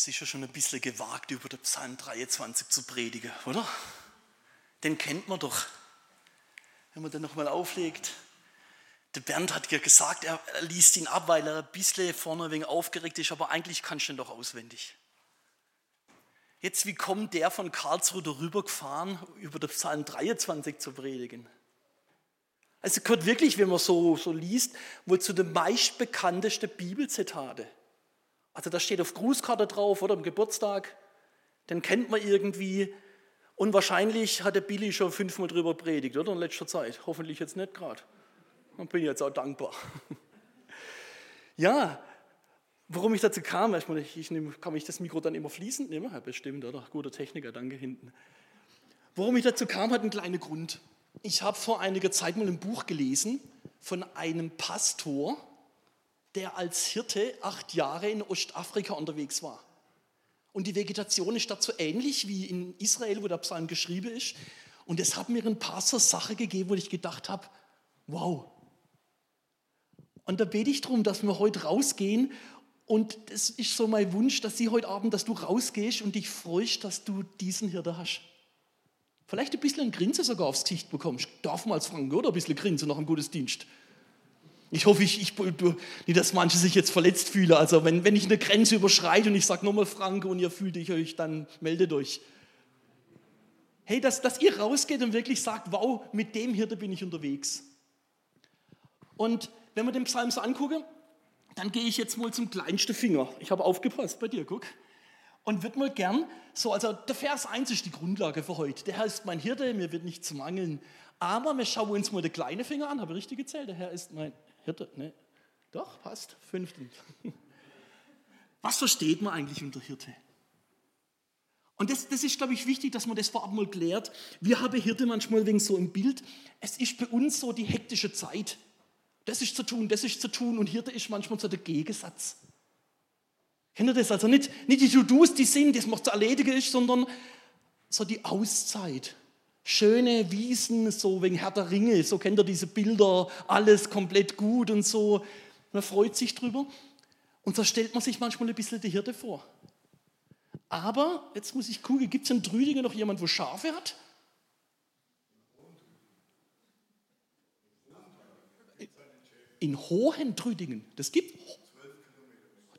Es ist ja schon ein bisschen gewagt, über den Psalm 23 zu predigen, oder? Den kennt man doch. Wenn man den nochmal auflegt. Der Bernd hat ja gesagt, er liest ihn ab, weil er ein bisschen vorne wenig aufgeregt ist, aber eigentlich kannst du ihn doch auswendig. Jetzt, wie kommt der von Karlsruhe darüber gefahren, über den Psalm 23 zu predigen? Also gehört wirklich, wenn man so, so liest, wohl zu den meistbekanntesten Bibelzitate. Also da steht auf Grußkarte drauf oder am Geburtstag, den kennt man irgendwie. Und wahrscheinlich hat der Billy schon fünfmal drüber predigt, oder in letzter Zeit. Hoffentlich jetzt nicht gerade. Dann bin ich jetzt auch dankbar. ja, Warum ich dazu kam, ich, meine, ich nehm, kann mich das Mikro dann immer fließend nehmen? Ja, bestimmt, oder? Guter Techniker, danke hinten. Warum ich dazu kam, hat einen kleinen Grund. Ich habe vor einiger Zeit mal ein Buch gelesen von einem Pastor, der als Hirte acht Jahre in Ostafrika unterwegs war. Und die Vegetation ist dazu ähnlich wie in Israel, wo der Psalm geschrieben ist. Und es hat mir ein paar so Sachen gegeben, wo ich gedacht habe, wow. Und da bete ich darum, dass wir heute rausgehen und das ist so mein Wunsch, dass Sie heute Abend, dass du rausgehst und dich freust, dass du diesen Hirte hast. Vielleicht ein bisschen ein Grinse sogar aufs Gesicht bekommst. Darf man als Frank, oder? Ein bisschen Grinse nach dem Gottesdienst. Ich hoffe, ich, ich, nicht, dass manche sich jetzt verletzt fühlen. Also wenn, wenn ich eine Grenze überschreite und ich sage nochmal Frank und ihr fühlt euch, dann meldet euch. Hey, dass, dass ihr rausgeht und wirklich sagt, wow, mit dem Hirte bin ich unterwegs. Und wenn wir den Psalm so angucken, dann gehe ich jetzt mal zum kleinsten Finger. Ich habe aufgepasst bei dir, guck. Und würde mal gern, so, also der Vers 1 ist die Grundlage für heute. Der Herr ist mein Hirte, mir wird nichts mangeln. Aber wir schauen uns mal den kleinen Finger an. Habe ich richtig gezählt? Der Herr ist mein Hirte. Ne? Doch, passt. Fünften. Was versteht man eigentlich unter Hirte? Und das, das ist, glaube ich, wichtig, dass man das vorab mal klärt. Wir haben Hirte manchmal wegen so im Bild. Es ist bei uns so die hektische Zeit. Das ist zu tun, das ist zu tun und Hirte ist manchmal so der Gegensatz. Kennt ihr das? Also nicht, nicht die To-Dos, die sind, das noch zu erledigen ist, sondern so die Auszeit. Schöne Wiesen, so wegen Herr der Ringe, so kennt ihr diese Bilder, alles komplett gut und so. Man freut sich drüber. Und so stellt man sich manchmal ein bisschen die Hirte vor. Aber, jetzt muss ich gucken, gibt es in Trüdingen noch jemand, wo Schafe hat? in Hohentrüdingen. Das gibt.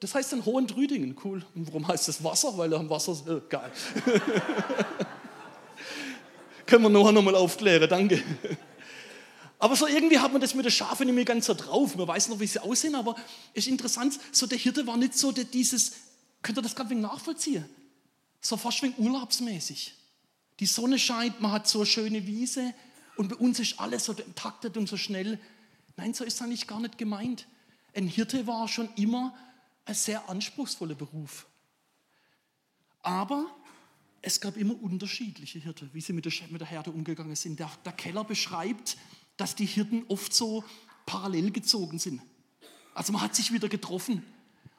Das heißt in Hohentrüdingen. Cool. Und warum heißt das Wasser? Weil am Wasser. Äh, geil. Können wir nachher nochmal aufklären, danke. Aber so irgendwie hat man das mit den Schafen nicht mehr ganz so drauf. Man weiß noch, wie sie aussehen, aber ist interessant, so der Hirte war nicht so der, dieses, könnt ihr das gerade wegen nachvollziehen? So fast wegen urlaubsmäßig. Die Sonne scheint, man hat so eine schöne Wiese und bei uns ist alles so taktet und so schnell. Nein, so ist eigentlich gar nicht gemeint. Ein Hirte war schon immer ein sehr anspruchsvoller Beruf. Aber es gab immer unterschiedliche Hirte, wie sie mit der, mit der Herde umgegangen sind. Der, der Keller beschreibt, dass die Hirten oft so parallel gezogen sind. Also man hat sich wieder getroffen.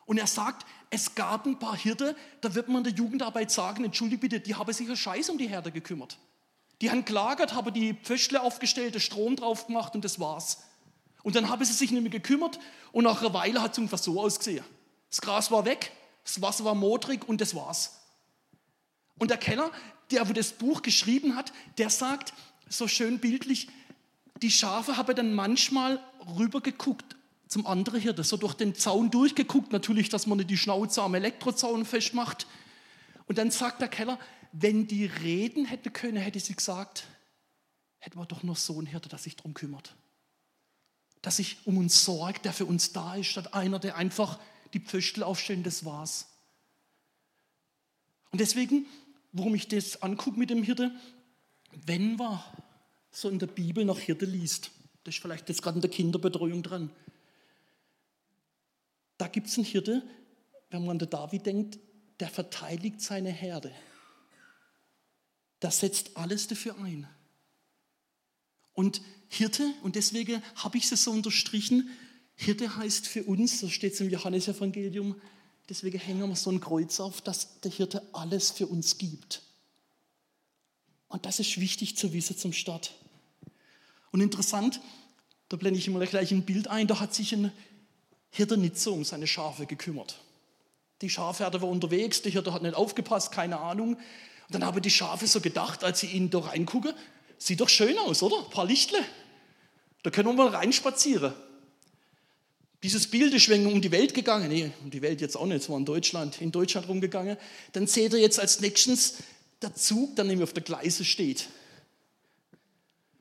Und er sagt, es gab ein paar Hirte, da wird man der Jugendarbeit sagen, entschuldige bitte, die haben sich ja scheiß um die Herde gekümmert. Die haben gelagert, haben die Pföschle aufgestellt, Strom drauf gemacht und das war's. Und dann haben sie sich nicht mehr gekümmert und nach einer Weile hat es ungefähr so ausgesehen. Das Gras war weg, das Wasser war modrig und das war's. Und der Keller, der wo das Buch geschrieben hat, der sagt so schön bildlich, die Schafe haben dann manchmal rübergeguckt zum anderen Hirte, so durch den Zaun durchgeguckt, natürlich, dass man nicht die Schnauze am Elektrozaun festmacht. Und dann sagt der Keller, wenn die reden hätte können, hätte sie gesagt, hätten wir doch noch so einen Hirte, der sich darum kümmert dass sich um uns sorgt, der für uns da ist, statt einer, der einfach die Pföstel aufstellt, das war's. Und deswegen, warum ich das angucke mit dem Hirte, wenn man so in der Bibel nach Hirte liest, das ist vielleicht jetzt gerade in der Kinderbetreuung dran, da gibt es einen Hirte, wenn man an den David denkt, der verteidigt seine Herde. Der setzt alles dafür ein. Und Hirte, und deswegen habe ich es so unterstrichen, Hirte heißt für uns, so steht es im Johannesevangelium, deswegen hängen wir so ein Kreuz auf, dass der Hirte alles für uns gibt. Und das ist wichtig zu wissen zum Start. Und interessant, da blende ich immer gleich ein Bild ein, da hat sich ein Hirte nicht so um seine Schafe gekümmert. Die Schafherde war unterwegs, der Hirte hat nicht aufgepasst, keine Ahnung. Und dann haben die Schafe so gedacht, als sie ihnen da reingucken, sieht doch schön aus, oder? Ein paar Lichtle. Da können wir mal reinspazieren. Dieses Bild ist um die Welt gegangen, nee, um die Welt jetzt auch nicht, es war in Deutschland, in Deutschland rumgegangen. Dann seht ihr jetzt als nächstes der Zug, der nämlich auf der Gleise steht.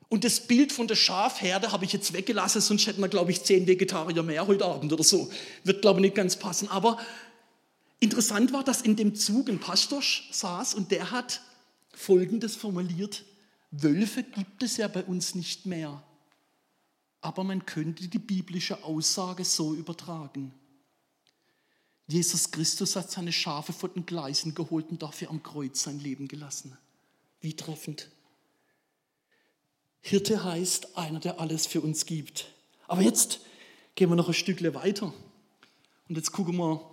Und das Bild von der Schafherde habe ich jetzt weggelassen, sonst hätten wir, glaube ich, zehn Vegetarier mehr heute Abend oder so. Wird, glaube ich, nicht ganz passen. Aber interessant war, dass in dem Zug ein Pastor saß und der hat Folgendes formuliert. Wölfe gibt es ja bei uns nicht mehr aber man könnte die biblische Aussage so übertragen. Jesus Christus hat seine Schafe vor den Gleisen geholt und dafür am Kreuz sein Leben gelassen. Wie treffend. Hirte heißt einer, der alles für uns gibt. Aber jetzt gehen wir noch ein Stückle weiter. Und jetzt gucken wir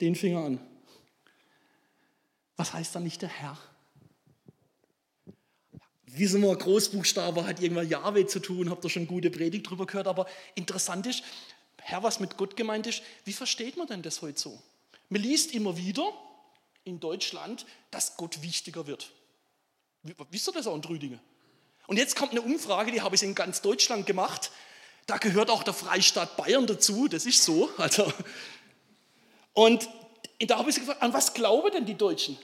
den Finger an. Was heißt da nicht der Herr? Wissen wir, Großbuchstabe hat irgendwann Jahwe zu tun, habt ihr schon gute Predigt drüber gehört, aber interessant ist, Herr, was mit Gott gemeint ist, wie versteht man denn das heute so? Man liest immer wieder in Deutschland, dass Gott wichtiger wird. Wisst ihr das auch in Trüdingen? Und jetzt kommt eine Umfrage, die habe ich in ganz Deutschland gemacht. Da gehört auch der Freistaat Bayern dazu, das ist so. Also. Und da habe ich gefragt, an was glauben denn die Deutschen?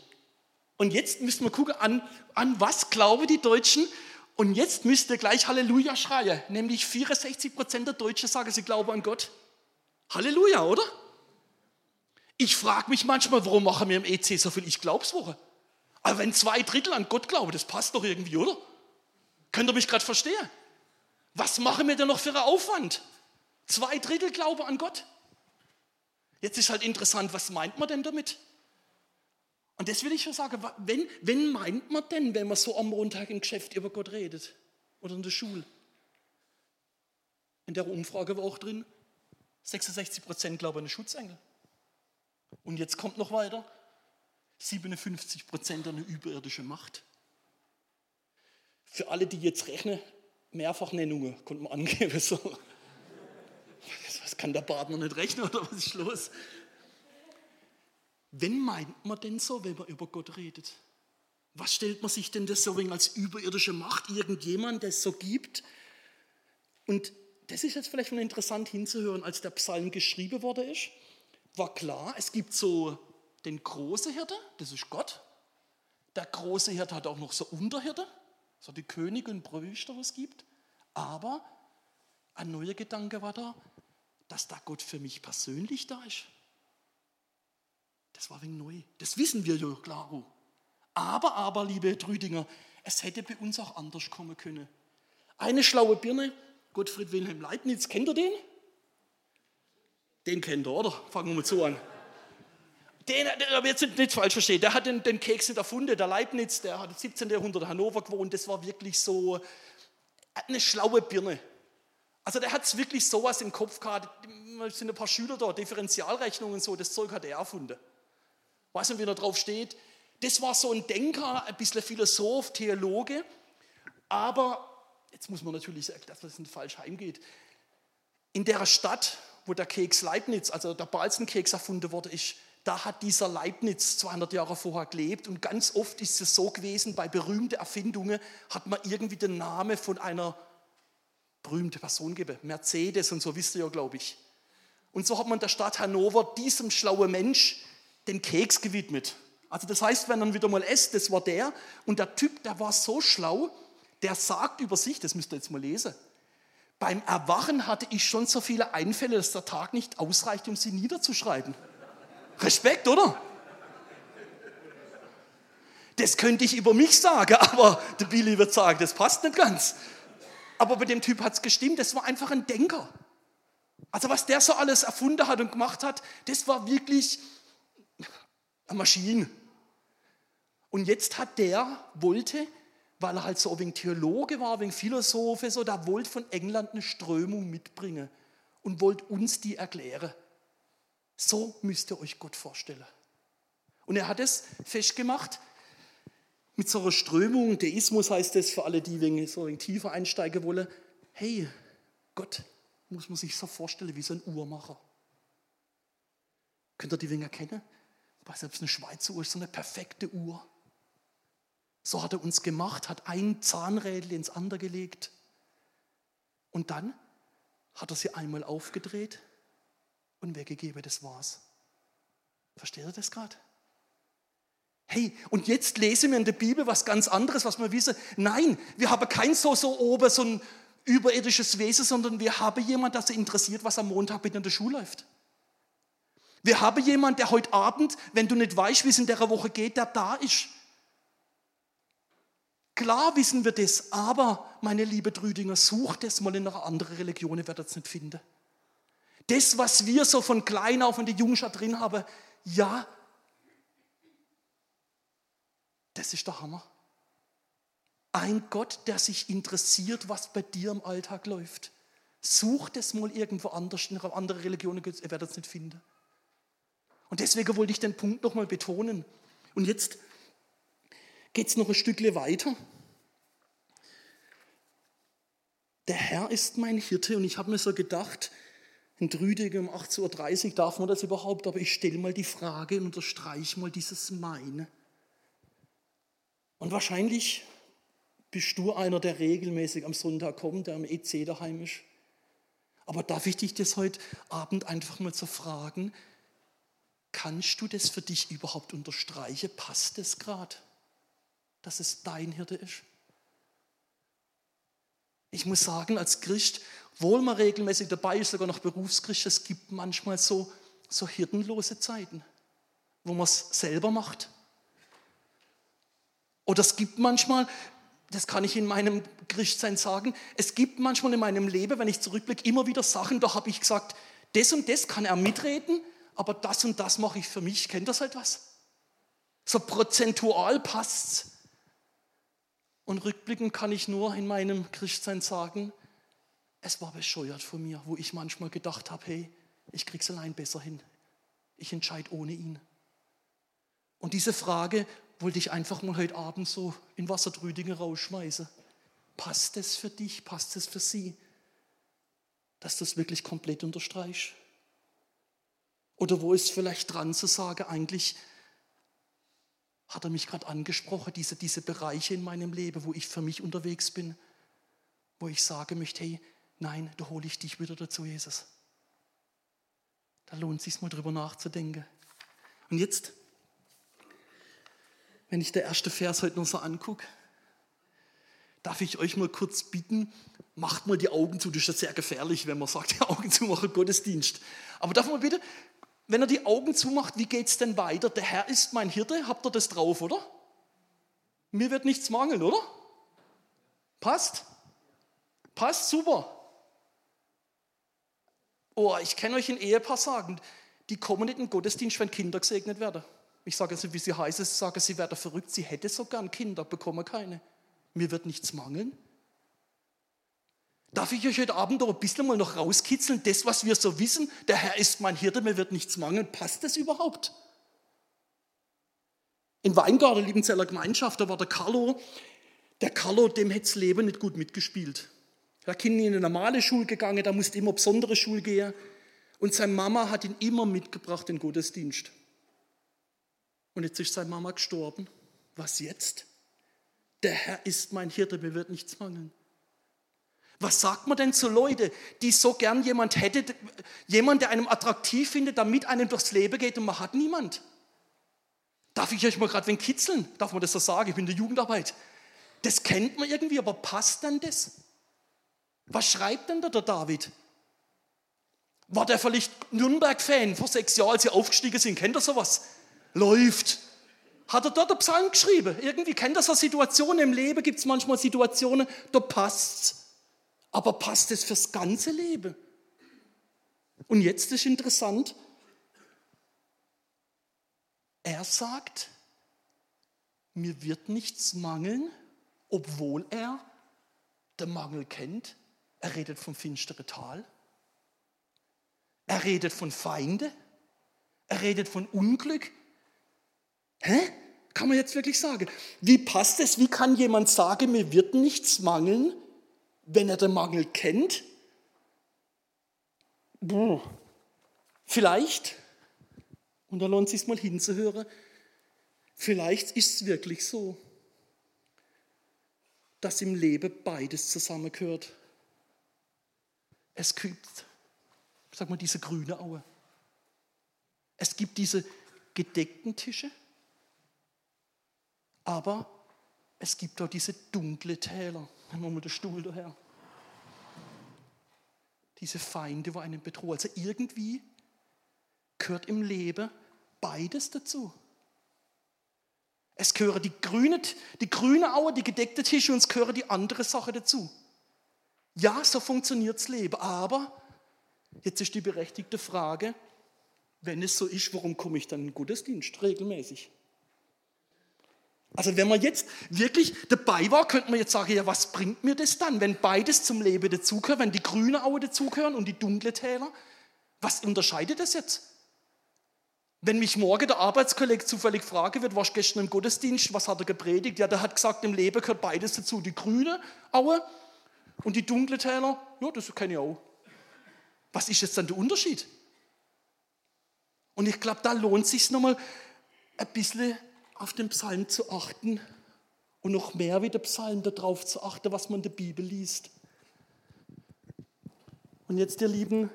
Und jetzt müssen wir gucken, an, an was glauben die Deutschen? Und jetzt müsst ihr gleich Halleluja schreien. Nämlich 64 Prozent der Deutschen sagen, sie glauben an Gott. Halleluja, oder? Ich frage mich manchmal, warum machen wir im EC so viel Ich-Glaubswoche? Aber wenn zwei Drittel an Gott glauben, das passt doch irgendwie, oder? Könnt ihr mich gerade verstehen? Was machen wir denn noch für einen Aufwand? Zwei Drittel glauben an Gott. Jetzt ist halt interessant, was meint man denn damit? Und das will ich schon sagen, wenn, wenn meint man denn, wenn man so am Montag im Geschäft über Gott redet oder in der Schule? In der Umfrage war auch drin, 66 Prozent glauben an den Schutzengel. Und jetzt kommt noch weiter, 57 Prozent an eine überirdische Macht. Für alle, die jetzt rechnen, Mehrfachnennungen konnte man angeben. So. Was kann der Partner nicht rechnen oder was ist los? Wenn meint man denn so, wenn man über Gott redet? Was stellt man sich denn das so als überirdische Macht, irgendjemand, der es so gibt? Und das ist jetzt vielleicht mal interessant hinzuhören, als der Psalm geschrieben worden ist, war klar, es gibt so den großen Hirte, das ist Gott. Der große Hirte hat auch noch so Unterhirte, so die Könige und Priester, was es gibt. Aber ein neuer Gedanke war da, dass da Gott für mich persönlich da ist. Das war wegen neu. Das wissen wir ja, klaro. Aber, aber, liebe Trüdinger, es hätte bei uns auch anders kommen können. Eine schlaue Birne, Gottfried Wilhelm Leibniz, kennt ihr den? Den kennt ihr, oder? Fangen wir mal so an. Den, aber jetzt nicht falsch verstehen, der hat den, den Keks nicht erfunden, der Leibniz, der hat im 17. Jahrhundert in Hannover gewohnt, das war wirklich so eine schlaue Birne. Also der hat wirklich sowas im Kopf gehabt, es sind ein paar Schüler da, Differentialrechnungen und so, das Zeug hat er erfunden weiß nicht, wie da drauf steht. Das war so ein Denker, ein bisschen Philosoph, Theologe. Aber, jetzt muss man natürlich sagen, dass das nicht falsch heimgeht. In der Stadt, wo der Keks Leibniz, also der Balzenkeks erfunden wurde, ist, da hat dieser Leibniz 200 Jahre vorher gelebt und ganz oft ist es so gewesen, bei berühmten Erfindungen hat man irgendwie den Namen von einer berühmten Person gegeben, Mercedes und so, wisst ihr ja, glaube ich. Und so hat man der Stadt Hannover diesem schlauen Mensch den Keks gewidmet. Also das heißt, wenn man wieder mal esst, das war der. Und der Typ, der war so schlau, der sagt über sich, das müsst ihr jetzt mal lesen, beim Erwachen hatte ich schon so viele Einfälle, dass der Tag nicht ausreicht, um sie niederzuschreiben. Respekt, oder? Das könnte ich über mich sagen, aber der Billy wird sagen, das passt nicht ganz. Aber bei dem Typ hat es gestimmt, das war einfach ein Denker. Also was der so alles erfunden hat und gemacht hat, das war wirklich eine Maschine. Und jetzt hat der, wollte, weil er halt so ein Theologe war, ein Philosoph, so, der wollte von England eine Strömung mitbringen und wollte uns die erklären. So müsst ihr euch Gott vorstellen. Und er hat es festgemacht mit so einer Strömung, Deismus heißt es für alle, die wegen so ein tiefer einsteigen wollen. Hey, Gott muss man sich so vorstellen wie so ein Uhrmacher. Könnt ihr die Winger kennen? Bei selbst eine Schweizer Uhr ist so eine perfekte Uhr. So hat er uns gemacht, hat ein Zahnrädel ins andere gelegt. Und dann hat er sie einmal aufgedreht und weggegeben, das war's. Versteht ihr das gerade? Hey, und jetzt lesen wir in der Bibel was ganz anderes, was wir wissen. Nein, wir haben kein so, so oben, so ein überirdisches Wesen, sondern wir haben jemand, der sich interessiert, was am Montag mit in der Schule läuft. Wir haben jemand, der heute Abend, wenn du nicht weißt, wie es in der Woche geht, der da ist. Klar wissen wir das, aber meine liebe Trüdinger, sucht es mal in einer anderen Religion, ihr werdet es nicht finden. Das, was wir so von klein auf in der Jungstadt drin haben, ja, das ist der Hammer. Ein Gott, der sich interessiert, was bei dir im Alltag läuft. Sucht es mal irgendwo anders, in einer anderen Religion, ihr werdet es nicht finden. Und deswegen wollte ich den Punkt nochmal betonen. Und jetzt geht es noch ein Stückchen weiter. Der Herr ist mein Hirte und ich habe mir so gedacht, in Drüdingen um 18.30 Uhr darf man das überhaupt, aber ich stelle mal die Frage und unterstreiche mal dieses Meine. Und wahrscheinlich bist du einer, der regelmäßig am Sonntag kommt, der am EC daheim ist. Aber darf ich dich das heute Abend einfach mal zu fragen, kannst du das für dich überhaupt unterstreichen? Passt es gerade, dass es dein Hirte ist? Ich muss sagen, als Christ, wohl man regelmäßig dabei ist, sogar noch Berufschrist, es gibt manchmal so, so hirtenlose Zeiten, wo man es selber macht oder es gibt manchmal, das kann ich in meinem Christsein sagen, es gibt manchmal in meinem Leben, wenn ich zurückblicke, immer wieder Sachen, da habe ich gesagt, das und das kann er mitreden, aber das und das mache ich für mich. Kennt das etwas? So prozentual passt's. Und rückblickend kann ich nur in meinem Christsein sagen, es war bescheuert von mir, wo ich manchmal gedacht habe, hey, ich krieg's allein besser hin. Ich entscheide ohne ihn. Und diese Frage, wollte ich einfach mal heute Abend so in Wassertrüdinge rausschmeißen. Passt es für dich? Passt es für sie? Dass du es wirklich komplett unterstreichst? Oder wo ist vielleicht dran zu sagen, eigentlich hat er mich gerade angesprochen, diese, diese Bereiche in meinem Leben, wo ich für mich unterwegs bin, wo ich sagen möchte, hey, nein, da hole ich dich wieder dazu, Jesus. Da lohnt es sich mal drüber nachzudenken. Und jetzt wenn ich der erste Vers heute noch so angucke, darf ich euch mal kurz bitten, macht mal die Augen zu. Das ist ja sehr gefährlich, wenn man sagt, die Augen zu machen, Gottesdienst. Aber darf man bitte, wenn er die Augen zumacht, wie geht es denn weiter? Der Herr ist mein Hirte, habt ihr das drauf, oder? Mir wird nichts mangeln, oder? Passt? Passt, super. Oh, ich kann euch ein Ehepaar sagen, die kommen nicht in den Gottesdienst, wenn Kinder gesegnet werden. Ich sage es, wie sie heißt, ich sage, sie wäre verrückt, sie hätte so gern Kinder, bekomme keine. Mir wird nichts mangeln. Darf ich euch heute Abend aber ein bisschen mal noch rauskitzeln, das, was wir so wissen, der Herr ist mein Hirte, mir wird nichts mangeln, passt das überhaupt? In Weingarten, Liebenzeller Gemeinschaft, da war der Carlo, der Carlo, dem hätte das Leben nicht gut mitgespielt. Er ist in eine normale Schule gegangen, da musste immer besondere Schule gehen. Und seine Mama hat ihn immer mitgebracht in Gottesdienst. Und jetzt ist seine Mama gestorben. Was jetzt? Der Herr ist mein Hirte, mir wird nichts mangeln. Was sagt man denn zu Leuten, die so gern jemand hätte, jemand, der einem attraktiv findet, damit einem durchs Leben geht und man hat niemand? Darf ich euch mal gerade wen kitzeln? Darf man das so sagen? Ich bin in der Jugendarbeit. Das kennt man irgendwie, aber passt denn das? Was schreibt denn da der David? War der vielleicht Nürnberg-Fan vor sechs Jahren, als sie aufgestiegen sind? Kennt ihr sowas? läuft. Hat er dort einen Psalm geschrieben? Irgendwie kennt das eine Situation im Leben, gibt es manchmal Situationen, da passt Aber passt es fürs ganze Leben? Und jetzt ist interessant, er sagt, mir wird nichts mangeln, obwohl er den Mangel kennt. Er redet vom finsteren Tal. Er redet von Feinde. Er redet von Unglück. Hä? Kann man jetzt wirklich sagen? Wie passt es? Wie kann jemand sagen, mir wird nichts mangeln, wenn er den Mangel kennt? Puh. Vielleicht, Und da lohnt es sich mal hinzuhören. Vielleicht ist es wirklich so, dass im Leben beides zusammengehört. Es gibt, sag mal, diese grüne Aue. Es gibt diese gedeckten Tische, aber es gibt auch diese dunkle Täler. Wir mal den Stuhl daher. Diese Feinde, die einen bedrohen. Also irgendwie gehört im Leben beides dazu. Es gehören die grüne, die grüne Aue, die gedeckte Tische und es gehören die andere Sache dazu. Ja, so funktioniert das Leben. Aber jetzt ist die berechtigte Frage, wenn es so ist, warum komme ich dann in den Gottesdienst regelmäßig? Also wenn man jetzt wirklich dabei war, könnte man jetzt sagen, ja, was bringt mir das dann, wenn beides zum Leben dazugehört, wenn die grüne Aue dazugehören und die dunkle Täler? Was unterscheidet das jetzt? Wenn mich morgen der Arbeitskollege zufällig fragen wird, warst du gestern im Gottesdienst, was hat er gepredigt? Ja, der hat gesagt, im Leben gehört beides dazu. Die grüne Aue und die dunkle Täler, ja, das kenne ich auch. Was ist jetzt dann der Unterschied? Und ich glaube, da lohnt es sich nochmal ein bisschen auf den Psalm zu achten und noch mehr wie der Psalm darauf zu achten, was man in der Bibel liest. Und jetzt, ihr Lieben,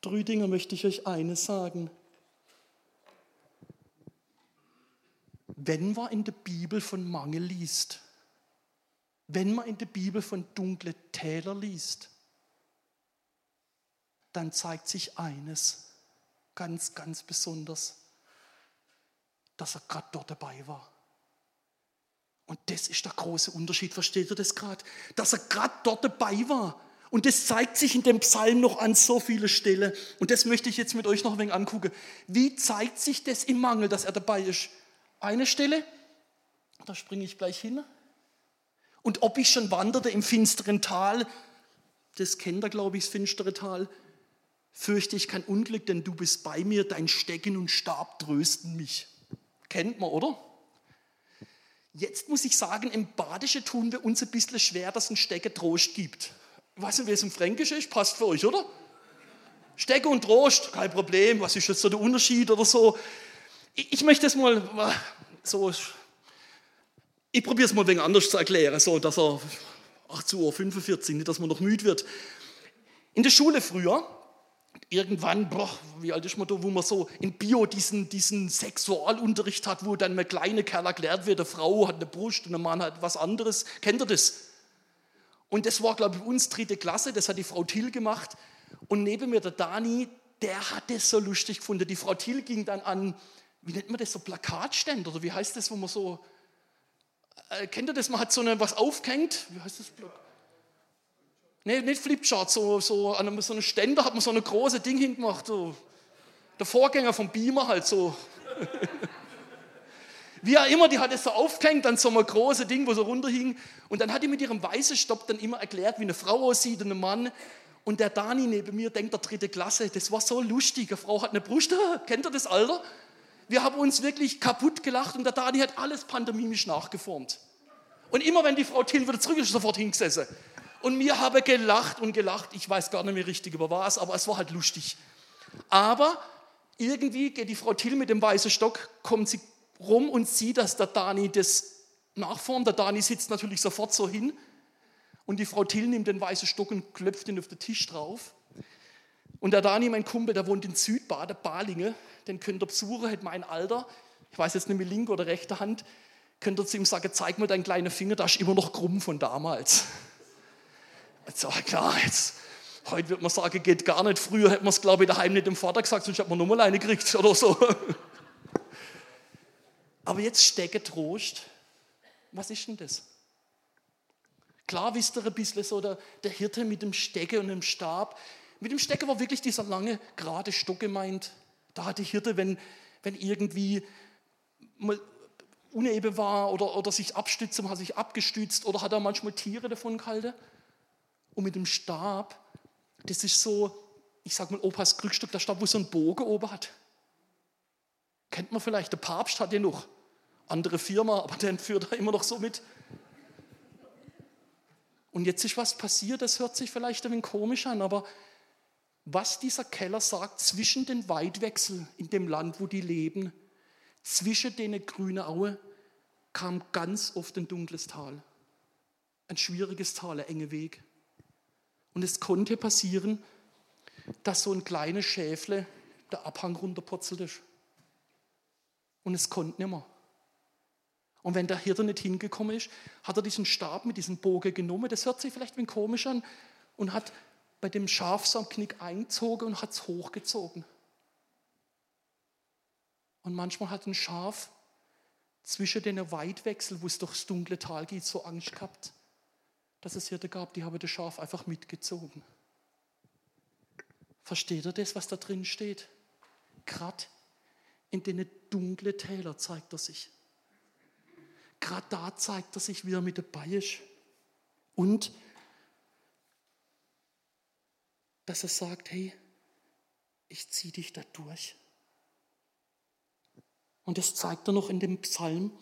drei möchte ich euch eines sagen. wenn man in der Bibel von Mangel liest, wenn man in der Bibel von dunkle Täler liest, dann zeigt sich eines ganz, ganz besonders, dass er gerade dort dabei war. Und das ist der große Unterschied, versteht ihr das gerade? Dass er gerade dort dabei war. Und das zeigt sich in dem Psalm noch an so viele Stellen. Und das möchte ich jetzt mit euch noch ein wenig angucken. Wie zeigt sich das im Mangel, dass er dabei ist? Eine Stelle, da springe ich gleich hin. Und ob ich schon wanderte im finsteren Tal, das kennt er, glaube ich, das finstere Tal, fürchte ich kein Unglück, denn du bist bei mir, dein Stecken und Stab trösten mich. Kennt man, oder? Jetzt muss ich sagen, im Badische tun wir uns ein bisschen schwer, dass ein Stecke Trost gibt. Ich weiß nicht, wie es im Fränkischen ist, passt für euch, oder? Stecke und Trost, kein Problem, was ist jetzt so der Unterschied oder so? Ich möchte es mal so, ich probiere es mal wenig anders zu erklären, so dass er 8.45 Uhr, nicht, dass man noch müde wird. In der Schule früher, irgendwann, boah, wie alt ist man da, wo man so in Bio diesen, diesen Sexualunterricht hat, wo dann ein kleiner Kerl erklärt wird, eine Frau hat eine Brust und ein Mann hat was anderes. Kennt ihr das? Und das war, glaube ich, uns dritte Klasse, das hat die Frau Till gemacht. Und neben mir der Dani, der hat das so lustig gefunden. Die Frau Till ging dann an wie nennt man das, so Plakatständer oder wie heißt das, wo man so, äh, kennt ihr das, man hat so eine, was aufgehängt, wie heißt das? Nee, nicht Flipchart, so, so an einem, so einem Ständer hat man so ein großes Ding hingemacht, so. der Vorgänger vom Beamer halt so. Wie auch immer, die hat es so aufgehängt, dann so ein großes Ding, wo so runterhing. Und dann hat die mit ihrem weißen Stopp dann immer erklärt, wie eine Frau aussieht und ein Mann. Und der Dani neben mir denkt, der dritte Klasse, das war so lustig. Eine Frau hat eine Brust, kennt ihr das Alter? wir haben uns wirklich kaputt gelacht und der Dani hat alles pantomimisch nachgeformt. Und immer wenn die Frau Till wieder zurück ist, sofort hingesessen. Und wir haben gelacht und gelacht. Ich weiß gar nicht mehr richtig über was, aber es war halt lustig. Aber irgendwie geht die Frau Till mit dem weißen Stock, kommt sie rum und sieht, dass der Dani das nachformt. Der Dani sitzt natürlich sofort so hin. Und die Frau Till nimmt den weißen Stock und klopft ihn auf den Tisch drauf. Und der Dani, mein Kumpel, der wohnt in Südbade, Balinge, den könnt ihr besuchen, hat mein Alter, ich weiß jetzt nicht mit linker oder rechter Hand, könnt ihr zu ihm sagen, zeig mir deinen kleinen Finger, da ist immer noch krumm von damals. Also klar, jetzt, heute wird man sagen, geht gar nicht. Früher hätte man es, glaube ich, daheim nicht dem Vater gesagt, sonst hat man nochmal eine gekriegt oder so. Aber jetzt stecke Trost. Was ist denn das? Klar wisst ihr ein bisschen so, der, der Hirte mit dem Stecke und dem Stab. Mit dem Stecke war wirklich dieser lange, gerade Stock gemeint. Da hat die Hirte, wenn, wenn irgendwie mal uneben war oder, oder sich abstützen, hat sich abgestützt oder hat er manchmal Tiere davon gehalten. Und mit dem Stab, das ist so, ich sag mal, Opas Krückstück, der Stab, wo so ein Bogen oben hat. Kennt man vielleicht, der Papst hat den noch. Andere Firma, aber den führt er immer noch so mit. Und jetzt ist was passiert, das hört sich vielleicht ein wenig komisch an, aber was dieser Keller sagt, zwischen den Weidwechsel in dem Land, wo die leben, zwischen den grünen Aue, kam ganz oft ein dunkles Tal. Ein schwieriges Tal, ein enger Weg. Und es konnte passieren, dass so ein kleines Schäfle der Abhang runterpurzelt ist. Und es konnte nicht mehr. Und wenn der Hirte nicht hingekommen ist, hat er diesen Stab mit diesem Bogen genommen. Das hört sich vielleicht ein komisch an. Und hat bei dem Schafsaumknick eingezogen und hat es hochgezogen. Und manchmal hat ein Schaf zwischen den Weidwechsel, wo es durchs dunkle Tal geht, so Angst gehabt, dass es Hirte gab, die haben das Schaf einfach mitgezogen. Versteht ihr das, was da drin steht? Gerade in den dunklen Täler zeigt er sich. Gerade da zeigt er sich, wie er mit dabei ist. Und dass er sagt, hey, ich ziehe dich da durch. Und das zeigt er noch in dem Psalm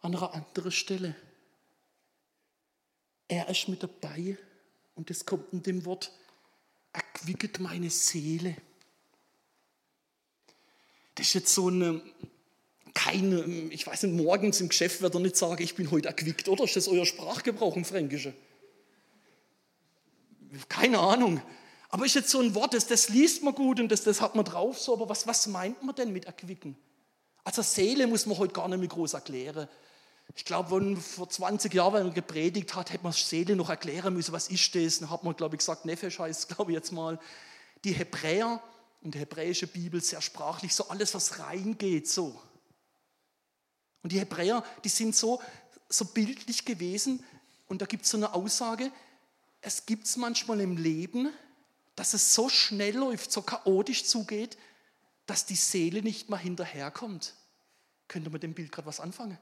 an einer anderen Stelle. Er ist mit dabei und es kommt in dem Wort, erquicket meine Seele. Das ist jetzt so eine, keine, ich weiß nicht, morgens im Geschäft wird er nicht sagen, ich bin heute erquickt, oder? Ist das euer Sprachgebrauch im Fränkischen? Keine Ahnung. Aber ist jetzt so ein Wort, das, das liest man gut und das, das hat man drauf so, aber was, was meint man denn mit erquicken? Also Seele muss man heute gar nicht mehr groß erklären. Ich glaube, wenn vor 20 Jahren, wenn man gepredigt hat, hätte man Seele noch erklären müssen, was ist das? Dann hat man, glaube ich, gesagt, Nefesh heißt, glaube ich jetzt mal. Die Hebräer und die hebräische Bibel sehr sprachlich, so alles, was reingeht, so. Und die Hebräer, die sind so, so bildlich gewesen. Und da gibt es so eine Aussage, es gibt es manchmal im Leben, dass es so schnell läuft, so chaotisch zugeht, dass die Seele nicht mal hinterherkommt. Könnte man dem Bild gerade was anfangen?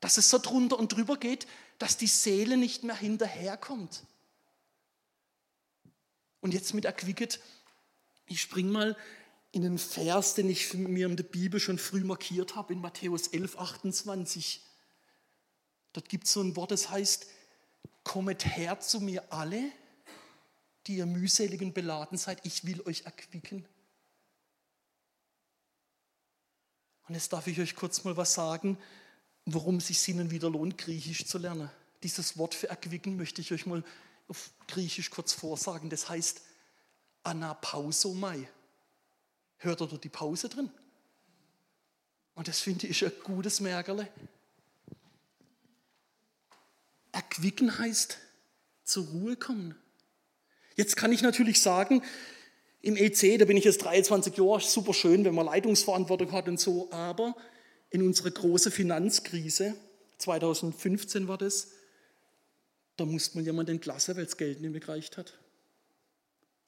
Dass es so drunter und drüber geht, dass die Seele nicht mehr hinterherkommt. Und jetzt mit Erquicket, ich spring mal in den Vers, den ich mir in der Bibel schon früh markiert habe, in Matthäus 11, 28. Dort gibt es so ein Wort, das heißt, Kommet her zu mir alle, die ihr mühselig und beladen seid, ich will euch erquicken. Und jetzt darf ich euch kurz mal was sagen, warum es sich Sinnen wieder lohnt, Griechisch zu lernen. Dieses Wort für erquicken möchte ich euch mal auf Griechisch kurz vorsagen. Das heißt Anapausomai. Hört ihr die Pause drin? Und das finde ich ein gutes Merkerle. Erquicken heißt zur Ruhe kommen. Jetzt kann ich natürlich sagen, im EC, da bin ich jetzt 23 Jahre, super schön, wenn man Leitungsverantwortung hat und so, aber in unserer großen Finanzkrise, 2015 war das, da musste man jemanden entlassen, weil das Geld nicht mehr gereicht hat.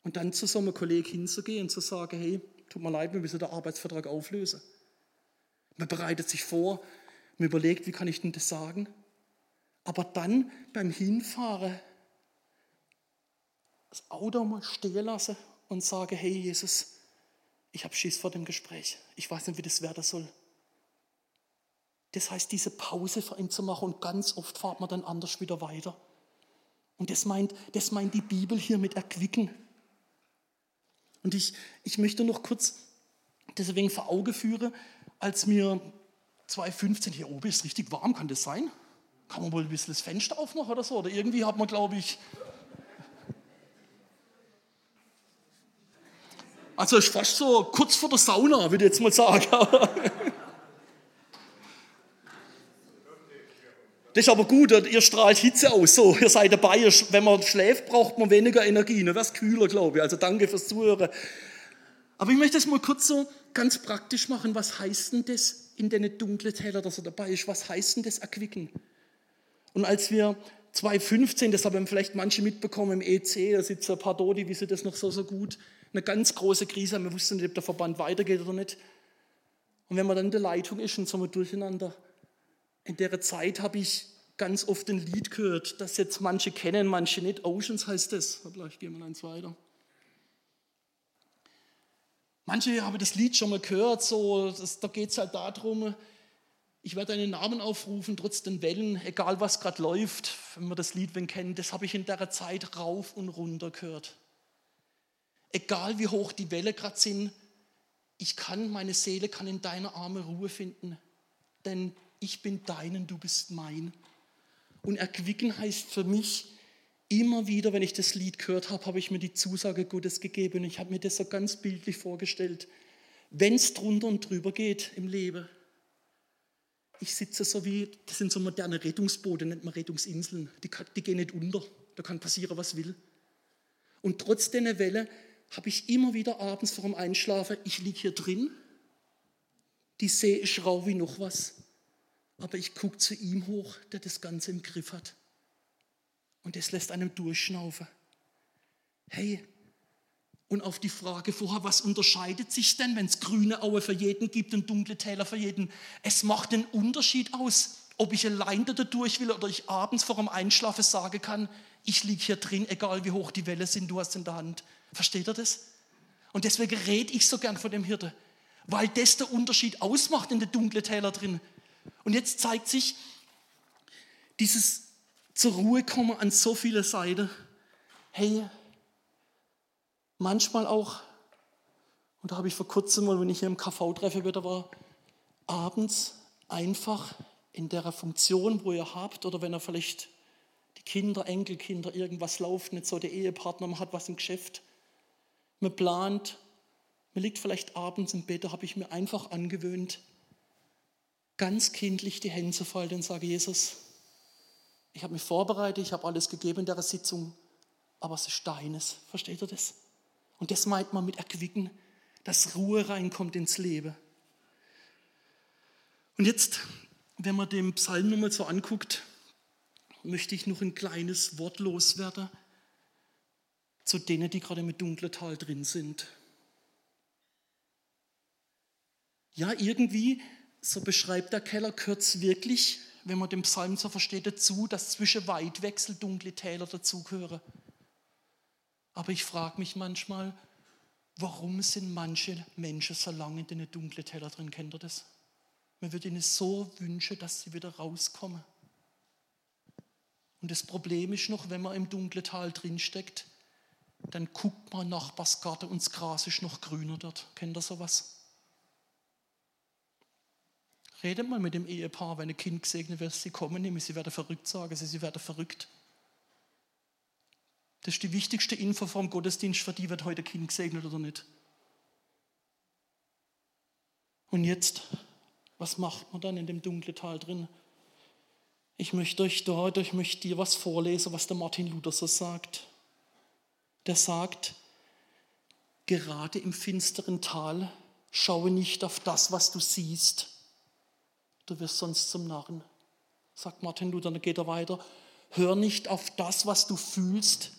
Und dann zu so einem Kollegen hinzugehen und zu sagen, hey, tut mir leid, wir müssen den Arbeitsvertrag auflösen. Man bereitet sich vor, man überlegt, wie kann ich denn das sagen? Aber dann beim Hinfahren das Auto mal stehen lassen und sagen, hey Jesus, ich habe Schiss vor dem Gespräch. Ich weiß nicht, wie das werden soll. Das heißt, diese Pause für ihn zu machen und ganz oft fahrt man dann anders wieder weiter. Und das meint, das meint die Bibel hier mit erquicken. Und ich, ich möchte noch kurz deswegen vor Auge führen, als mir 2015, hier oben ist richtig warm, kann das sein? kann man wohl ein bisschen das Fenster aufmachen oder so? Oder irgendwie hat man, glaube ich. Also ist fast so kurz vor der Sauna, würde ich jetzt mal sagen. Das ist aber gut, ihr strahlt Hitze aus. So, ihr seid dabei. Wenn man schläft, braucht man weniger Energie. Dann wäre es kühler, glaube ich. Also danke fürs Zuhören. Aber ich möchte es mal kurz so ganz praktisch machen. Was heißt denn das in den dunklen Täler, dass er dabei ist? Was heißt denn das erquicken? Und als wir 2015, das haben vielleicht manche mitbekommen im EC, da sitzt ein paar Dodi, die wissen das noch so, so gut, eine ganz große Krise haben. Wir wussten nicht, ob der Verband weitergeht oder nicht. Und wenn man dann in der Leitung ist und so mal durcheinander, in der Zeit habe ich ganz oft ein Lied gehört, das jetzt manche kennen, manche nicht. Oceans heißt das. Vielleicht gehen wir eins weiter. Manche haben das Lied schon mal gehört, so, das, da geht es halt darum, ich werde einen Namen aufrufen, trotz den Wellen, egal was gerade läuft, wenn man das Lied wenn kennt, das habe ich in der Zeit rauf und runter gehört. egal wie hoch die Welle gerade sind, ich kann, meine Seele kann in deiner Arme Ruhe finden, denn ich bin dein und du bist mein. Und erquicken heißt für mich, immer wieder, wenn ich das Lied gehört habe, habe ich mir die Zusage Gottes gegeben und ich habe mir das so ganz bildlich vorgestellt. Wenn es drunter und drüber geht im Leben, ich sitze so wie, das sind so moderne Rettungsboote, nennt man Rettungsinseln, die, die gehen nicht unter, da kann passieren, was will. Und trotz der Welle habe ich immer wieder abends vor dem Einschlafen, ich liege hier drin, die See ist rau wie noch was, aber ich gucke zu ihm hoch, der das Ganze im Griff hat. Und das lässt einem durchschnaufen. Hey, und auf die Frage vorher, was unterscheidet sich denn, wenn es grüne Aue für jeden gibt und dunkle Täler für jeden? Es macht den Unterschied aus, ob ich allein da durch will oder ich abends vor dem Einschlafen sagen kann, ich liege hier drin, egal wie hoch die Welle sind, du hast in der Hand. Versteht ihr das? Und deswegen rede ich so gern von dem Hirte, weil das der Unterschied ausmacht in den dunklen Täler drin. Und jetzt zeigt sich dieses zur Ruhe kommen an so viele Seiten. Hey, manchmal auch, und da habe ich vor kurzem mal, wenn ich hier im KV-Treffer wieder war, abends einfach in der Funktion, wo ihr habt, oder wenn er vielleicht die Kinder, Enkelkinder, irgendwas läuft, nicht so der Ehepartner, man hat was im Geschäft, man plant, man liegt vielleicht abends im Bett, da habe ich mir einfach angewöhnt, ganz kindlich die Hände zu falten und sage, Jesus, ich habe mich vorbereitet, ich habe alles gegeben in der Sitzung, aber es ist deines. Versteht ihr das? Und das meint man mit erquicken, dass Ruhe reinkommt ins Leben. Und jetzt, wenn man den Psalm nochmal so anguckt, möchte ich noch ein kleines Wort loswerden zu denen, die gerade im dunklen Tal drin sind. Ja, irgendwie, so beschreibt der Keller Kürz wirklich wenn man den Psalm so versteht, dazu, dass zwischen Weitwechsel dunkle Täler dazugehören. Aber ich frage mich manchmal, warum sind manche Menschen so lange in den dunklen Täler drin? Kennt ihr das? Man würde ihnen so wünschen, dass sie wieder rauskommen. Und das Problem ist noch, wenn man im dunklen Tal drinsteckt, dann guckt man nach Nachbarsgarten und das Gras ist noch grüner dort. Kennt ihr sowas? Redet mal mit dem Ehepaar, wenn ein Kind gesegnet wird, sie kommen nämlich, sie werden verrückt, sagen sie, sie werden verrückt. Das ist die wichtigste Info vom Gottesdienst, für die wird heute ein Kind gesegnet oder nicht. Und jetzt, was macht man dann in dem dunklen Tal drin? Ich möchte euch dort, ich möchte dir was vorlesen, was der Martin Luther so sagt. Der sagt, gerade im finsteren Tal schaue nicht auf das, was du siehst, du wirst sonst zum Narren. Sagt Martin Luther, dann geht er weiter. Hör nicht auf das, was du fühlst.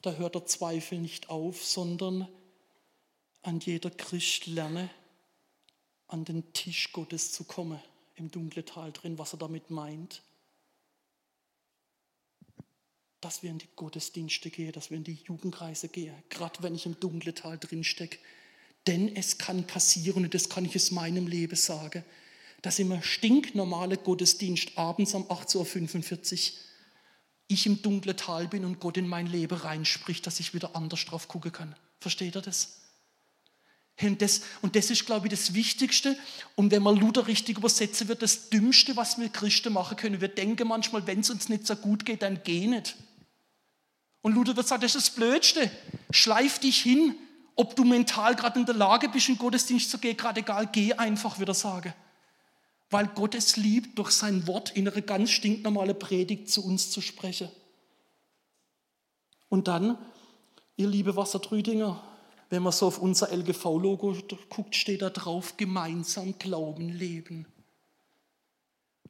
Da hört der Zweifel nicht auf, sondern an jeder Christ lerne, an den Tisch Gottes zu kommen, im dunklen Tal drin, was er damit meint. Dass wir in die Gottesdienste gehen, dass wir in die Jugendkreise gehen, gerade wenn ich im dunklen Tal drin stecke. Denn es kann passieren, und das kann ich aus meinem Leben sagen, dass im stinknormale Gottesdienst abends um 8.45 Uhr ich im dunklen Tal bin und Gott in mein Leben reinspricht, dass ich wieder anders drauf gucken kann. Versteht ihr das? Und das, und das ist, glaube ich, das Wichtigste. Und wenn man Luther richtig übersetzen wird, das Dümmste, was wir Christen machen können. Wir denken manchmal, wenn es uns nicht so gut geht, dann geh nicht. Und Luther wird sagen, das ist das Blödste. Schleif dich hin, ob du mental gerade in der Lage bist, in den Gottesdienst zu gehen, gerade egal, geh einfach, wieder sagen weil Gott es liebt, durch sein Wort in eine ganz stinknormale Predigt zu uns zu sprechen. Und dann, ihr liebe Wassertrüdinger, wenn man so auf unser LGV-Logo guckt, steht da drauf, gemeinsam Glauben leben.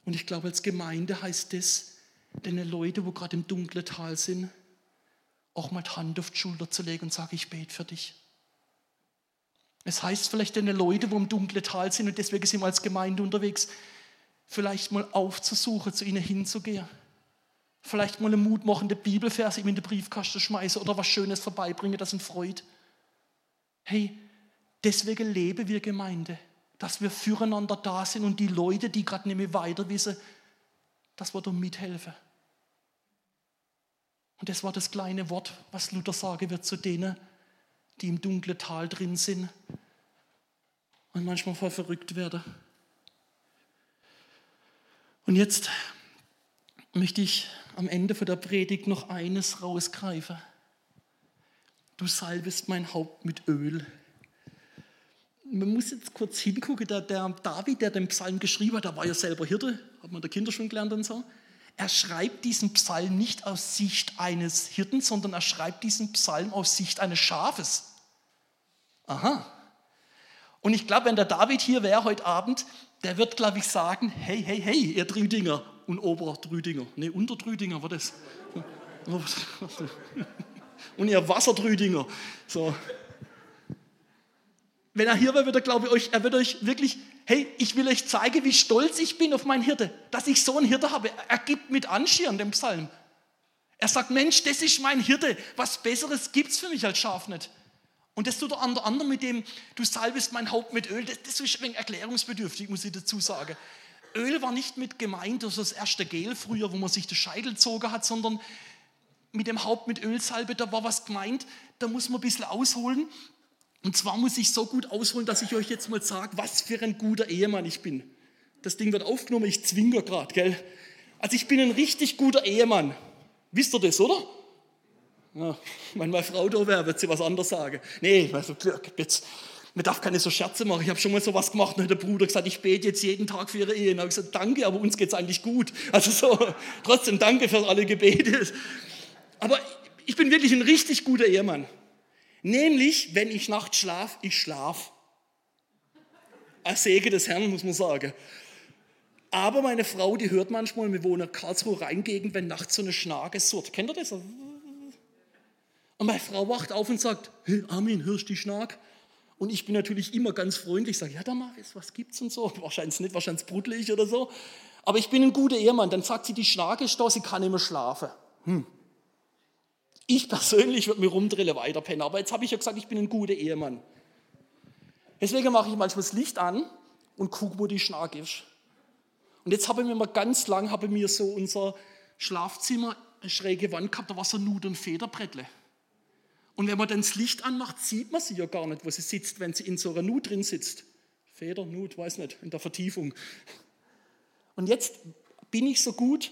Und ich glaube, als Gemeinde heißt das, den Leute, wo gerade im dunklen Tal sind, auch mal die Hand auf die Schulter zu legen und sagen, ich bete für dich. Es heißt vielleicht den Leute, wo im dunklen Tal sind und deswegen sind wir als Gemeinde unterwegs, vielleicht mal aufzusuchen, zu ihnen hinzugehen. Vielleicht mal eine mutmachende Bibelverse ihm in den Briefkasten schmeißen oder was Schönes vorbeibringen, das ihn freut. Hey, deswegen leben wir Gemeinde, dass wir füreinander da sind und die Leute, die gerade nicht mehr weiter wissen, dass wir da mithelfen. Und das war das kleine Wort, was Luther sagen wird zu denen, die im dunklen Tal drin sind und manchmal voll verrückt werden. Und jetzt möchte ich am Ende von der Predigt noch eines rausgreifen. Du salbest mein Haupt mit Öl. Man muss jetzt kurz hingucken, der, der David, der den Psalm geschrieben hat, der war ja selber Hirte, hat man der Kinder schon gelernt und so. Er schreibt diesen Psalm nicht aus Sicht eines Hirten, sondern er schreibt diesen Psalm aus Sicht eines Schafes. Aha. Und ich glaube, wenn der David hier wäre heute Abend, der wird, glaube ich, sagen, hey, hey, hey, ihr Drüdinger und Oberdrüdinger. Nee, Unterdrüdinger war das. Und ihr Wasserdrüdinger. So. Wenn er hier wäre, würde er, glaube ich, euch, er wird euch wirklich, hey, ich will euch zeigen, wie stolz ich bin auf meinen Hirte, dass ich so einen Hirte habe. Er gibt mit Anschirren dem Psalm. Er sagt, Mensch, das ist mein Hirte. Was Besseres gibt es für mich als Schaf nicht. Und das tut er unter anderem mit dem, du salbest mein Haupt mit Öl. Das, das ist ein wenig erklärungsbedürftig, muss ich dazu sagen. Öl war nicht mit gemeint, das ist das erste Gel früher, wo man sich den Scheitel gezogen hat, sondern mit dem Haupt mit Ölsalbe, da war was gemeint, da muss man ein bisschen ausholen. Und zwar muss ich so gut ausholen, dass ich euch jetzt mal sage, was für ein guter Ehemann ich bin. Das Ding wird aufgenommen, ich zwinge gerade, gell? Also ich bin ein richtig guter Ehemann. Wisst ihr das, oder? Ja, wenn meine Frau da wäre, wird sie was anderes sagen. Nee, also, jetzt, man darf keine so Scherze machen. Ich habe schon mal so was gemacht und hat der Bruder gesagt, ich bete jetzt jeden Tag für ihre Ehe. Und habe ich gesagt, danke, aber uns geht es eigentlich gut. Also so, trotzdem danke für alle Gebete. Aber ich bin wirklich ein richtig guter Ehemann. Nämlich, wenn ich nachts schlafe, ich schlafe. Ein Segen des Herrn, muss man sagen. Aber meine Frau, die hört manchmal, wir wohnen in Karlsruhe Rheingegend, wenn nachts so eine Schnarke surrt. Kennt ihr das? Und meine Frau wacht auf und sagt, hey, Armin, hörst du die Schnark? Und ich bin natürlich immer ganz freundlich, sage, ja, da mach es, was gibt's und so. Wahrscheinlich nicht, wahrscheinlich brudelig oder so. Aber ich bin ein guter Ehemann. Dann sagt sie, die Schnarke ist da, sie kann mehr schlafen. Hm. Ich persönlich würde mir rumdrillen weiterpennen, aber jetzt habe ich ja gesagt, ich bin ein guter Ehemann. Deswegen mache ich manchmal das Licht an und gucke, wo die Schnarke ist. Und jetzt habe ich mir mal ganz lang, habe mir so unser Schlafzimmer, eine schräge Wand gehabt, da war so ein Nut- und Federbrettle. Und wenn man dann das Licht anmacht, sieht man sie ja gar nicht, wo sie sitzt, wenn sie in so einer Nut drin sitzt. Feder, Nut, weiß nicht, in der Vertiefung. Und jetzt bin ich so gut,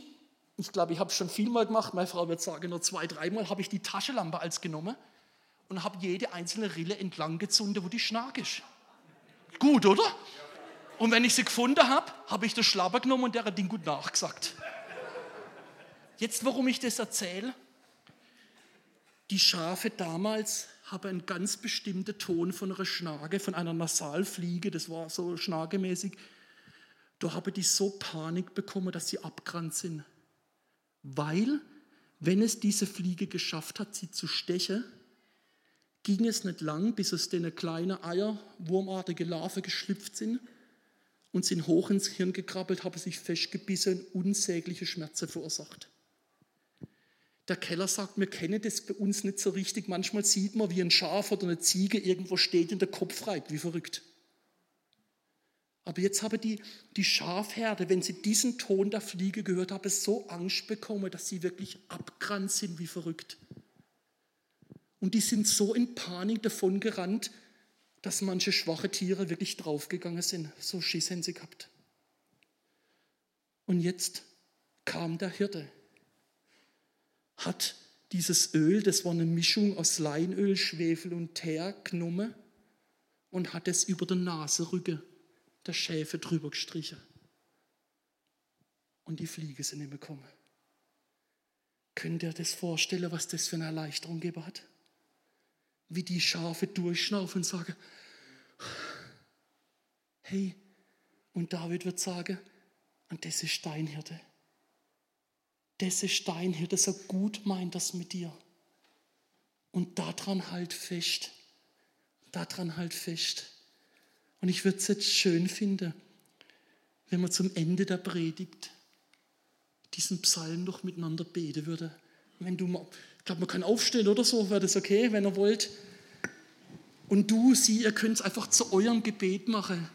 ich glaube, ich habe es schon vielmal gemacht, meine Frau wird sagen, nur zwei, dreimal habe ich die Taschenlampe als genommen und habe jede einzelne Rille entlang gezündet, wo die Schnack ist. Gut, oder? Und wenn ich sie gefunden habe, habe ich das Schlapper genommen und der hat Ding gut nachgesagt. Jetzt, warum ich das erzähle? Die Schafe damals haben einen ganz bestimmten Ton von einer Schnage, von einer Nasalfliege, das war so schnagemäßig. Da habe die so Panik bekommen, dass sie abgerannt sind. Weil, wenn es diese Fliege geschafft hat, sie zu stechen, ging es nicht lang, bis es den kleine Eier, wurmartige Larve geschlüpft sind und sind hoch ins Hirn gekrabbelt, haben sich festgebissen und unsägliche Schmerzen verursacht. Der Keller sagt, wir kennen das bei uns nicht so richtig. Manchmal sieht man, wie ein Schaf oder eine Ziege irgendwo steht und der Kopf reibt, wie verrückt. Aber jetzt haben die, die Schafherde, wenn sie diesen Ton der Fliege gehört haben, so Angst bekommen, dass sie wirklich abgerannt sind wie verrückt. Und die sind so in Panik davon gerannt, dass manche schwache Tiere wirklich draufgegangen sind. So Schiss haben sie gehabt. Und jetzt kam der Hirte, hat dieses Öl, das war eine Mischung aus Leinöl, Schwefel und Teer, genommen und hat es über der Naserücke der Schäfe drüber gestrichen. Und die Fliege sind nicht mehr gekommen. Könnt ihr das vorstellen, was das für eine Erleichterung gegeben hat? Wie die Schafe durchschnaufen und sagen, hey, und David wird sagen, und das ist dein Hirte. Das ist dein Hirte, so gut meint das mit dir. Und daran halt fest. Daran halt fest. Und ich würde es jetzt schön finden, wenn wir zum Ende der Predigt diesen Psalm noch miteinander beten würde. Wenn du mal, ich glaube, man kann aufstehen oder so, wäre das okay, wenn ihr wollt. Und du, sie, ihr könnt es einfach zu eurem Gebet machen.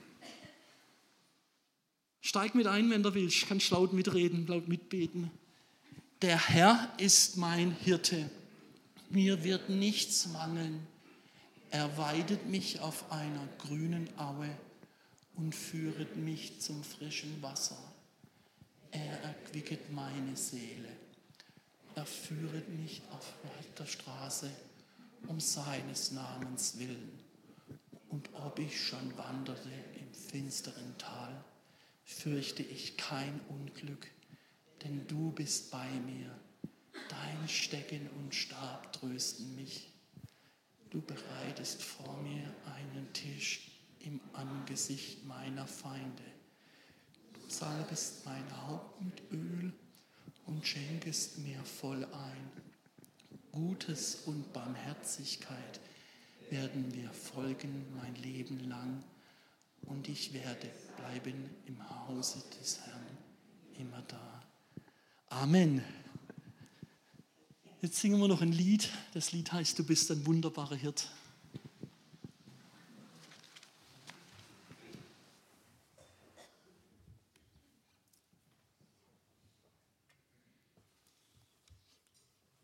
Steig mit ein, wenn du willst. Kannst laut mitreden, laut mitbeten. Der Herr ist mein Hirte. Mir wird nichts mangeln. Er weidet mich auf einer grünen Aue und führet mich zum frischen Wasser. Er erquicket meine Seele. Er führet mich auf weiter Straße um seines Namens willen. Und ob ich schon wanderte im finsteren Tal, fürchte ich kein Unglück, denn du bist bei mir. Dein Stecken und Stab trösten mich. Du bereitest vor mir einen Tisch im Angesicht meiner Feinde. Du salbest mein Haupt mit Öl und schenkest mir voll ein. Gutes und Barmherzigkeit werden mir folgen mein Leben lang und ich werde bleiben im Hause des Herrn immer da. Amen. Jetzt singen wir noch ein Lied. Das Lied heißt, du bist ein wunderbarer Hirt.